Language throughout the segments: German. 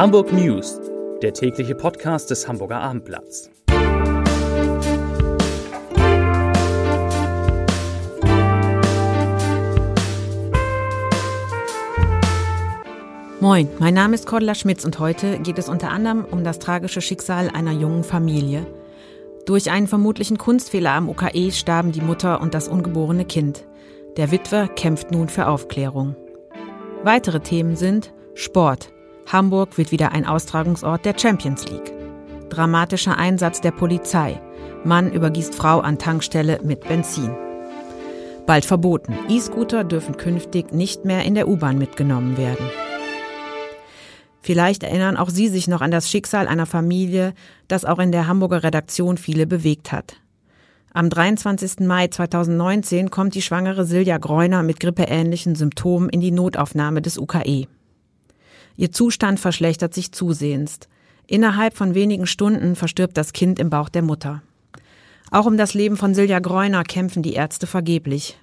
Hamburg News, der tägliche Podcast des Hamburger Abendblatts. Moin, mein Name ist Cordula Schmitz und heute geht es unter anderem um das tragische Schicksal einer jungen Familie. Durch einen vermutlichen Kunstfehler am UKE starben die Mutter und das ungeborene Kind. Der Witwer kämpft nun für Aufklärung. Weitere Themen sind Sport, Hamburg wird wieder ein Austragungsort der Champions League. Dramatischer Einsatz der Polizei. Mann übergießt Frau an Tankstelle mit Benzin. Bald verboten. E-Scooter dürfen künftig nicht mehr in der U-Bahn mitgenommen werden. Vielleicht erinnern auch Sie sich noch an das Schicksal einer Familie, das auch in der Hamburger Redaktion viele bewegt hat. Am 23. Mai 2019 kommt die schwangere Silja Greuner mit grippeähnlichen Symptomen in die Notaufnahme des UKE. Ihr Zustand verschlechtert sich zusehends. Innerhalb von wenigen Stunden verstirbt das Kind im Bauch der Mutter. Auch um das Leben von Silja Greuner kämpfen die Ärzte vergeblich.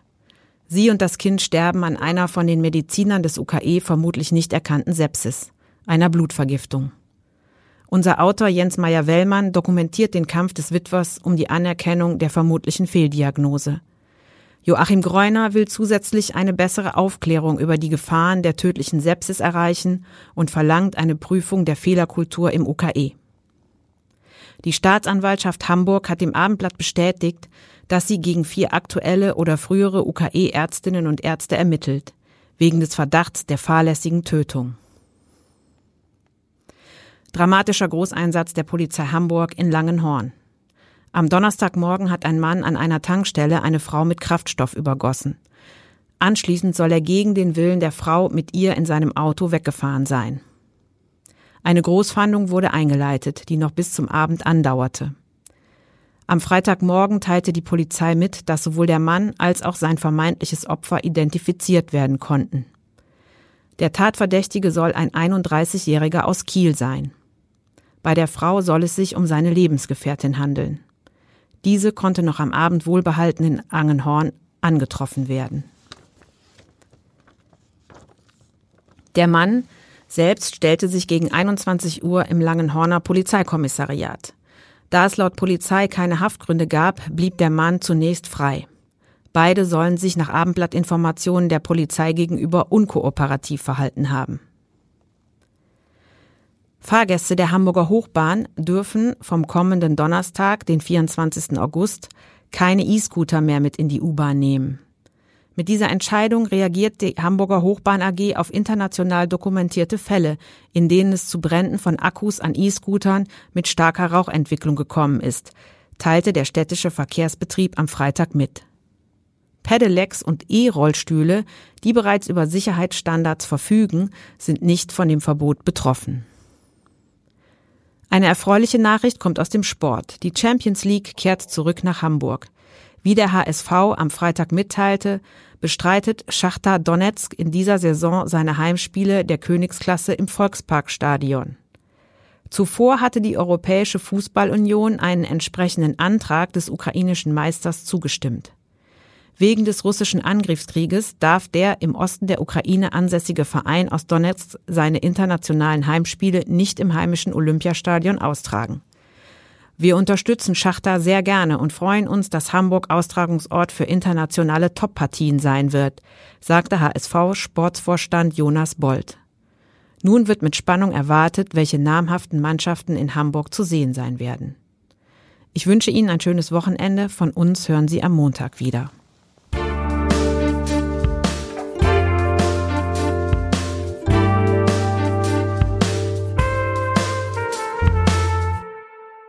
Sie und das Kind sterben an einer von den Medizinern des UKE vermutlich nicht erkannten Sepsis, einer Blutvergiftung. Unser Autor Jens Meyer-Wellmann dokumentiert den Kampf des Witwers um die Anerkennung der vermutlichen Fehldiagnose. Joachim Greuner will zusätzlich eine bessere Aufklärung über die Gefahren der tödlichen Sepsis erreichen und verlangt eine Prüfung der Fehlerkultur im UKE. Die Staatsanwaltschaft Hamburg hat dem Abendblatt bestätigt, dass sie gegen vier aktuelle oder frühere UKE-Ärztinnen und Ärzte ermittelt, wegen des Verdachts der fahrlässigen Tötung. Dramatischer Großeinsatz der Polizei Hamburg in Langenhorn. Am Donnerstagmorgen hat ein Mann an einer Tankstelle eine Frau mit Kraftstoff übergossen. Anschließend soll er gegen den Willen der Frau mit ihr in seinem Auto weggefahren sein. Eine Großfahndung wurde eingeleitet, die noch bis zum Abend andauerte. Am Freitagmorgen teilte die Polizei mit, dass sowohl der Mann als auch sein vermeintliches Opfer identifiziert werden konnten. Der Tatverdächtige soll ein 31-Jähriger aus Kiel sein. Bei der Frau soll es sich um seine Lebensgefährtin handeln. Diese konnte noch am Abend wohlbehalten in Angenhorn angetroffen werden. Der Mann selbst stellte sich gegen 21 Uhr im Langenhorner Polizeikommissariat. Da es laut Polizei keine Haftgründe gab, blieb der Mann zunächst frei. Beide sollen sich nach Abendblattinformationen der Polizei gegenüber unkooperativ verhalten haben. Fahrgäste der Hamburger Hochbahn dürfen vom kommenden Donnerstag, den 24. August, keine E-Scooter mehr mit in die U-Bahn nehmen. Mit dieser Entscheidung reagiert die Hamburger Hochbahn AG auf international dokumentierte Fälle, in denen es zu Bränden von Akkus an E-Scootern mit starker Rauchentwicklung gekommen ist, teilte der städtische Verkehrsbetrieb am Freitag mit. Pedelecs und E-Rollstühle, die bereits über Sicherheitsstandards verfügen, sind nicht von dem Verbot betroffen. Eine erfreuliche Nachricht kommt aus dem Sport. Die Champions League kehrt zurück nach Hamburg. Wie der HSV am Freitag mitteilte, bestreitet Schachtar Donetsk in dieser Saison seine Heimspiele der Königsklasse im Volksparkstadion. Zuvor hatte die Europäische Fußballunion einen entsprechenden Antrag des ukrainischen Meisters zugestimmt. Wegen des russischen Angriffskrieges darf der im Osten der Ukraine ansässige Verein aus Donetsk seine internationalen Heimspiele nicht im heimischen Olympiastadion austragen. Wir unterstützen Schachtar sehr gerne und freuen uns, dass Hamburg Austragungsort für internationale Top-Partien sein wird, sagte HSV-Sportsvorstand Jonas Bold. Nun wird mit Spannung erwartet, welche namhaften Mannschaften in Hamburg zu sehen sein werden. Ich wünsche Ihnen ein schönes Wochenende. Von uns hören Sie am Montag wieder.